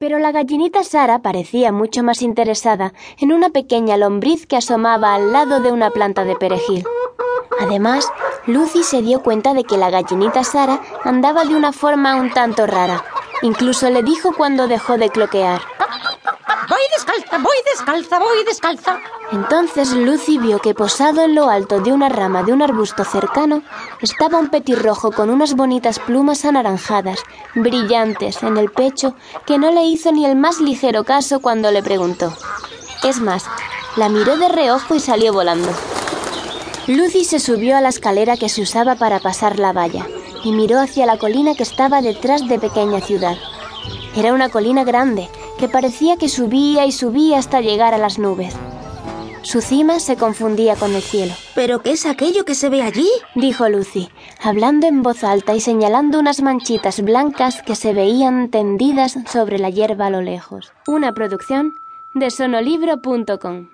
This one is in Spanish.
Pero la gallinita Sara parecía mucho más interesada en una pequeña lombriz que asomaba al lado de una planta de perejil. Además, Lucy se dio cuenta de que la gallinita Sara andaba de una forma un tanto rara. Incluso le dijo cuando dejó de cloquear. Descalza, voy descalza, voy descalza. Entonces Lucy vio que posado en lo alto de una rama de un arbusto cercano estaba un petirrojo con unas bonitas plumas anaranjadas, brillantes, en el pecho, que no le hizo ni el más ligero caso cuando le preguntó. Es más, la miró de reojo y salió volando. Lucy se subió a la escalera que se usaba para pasar la valla y miró hacia la colina que estaba detrás de pequeña ciudad. Era una colina grande que parecía que subía y subía hasta llegar a las nubes. Su cima se confundía con el cielo. ¿Pero qué es aquello que se ve allí? dijo Lucy, hablando en voz alta y señalando unas manchitas blancas que se veían tendidas sobre la hierba a lo lejos. Una producción de sonolibro.com.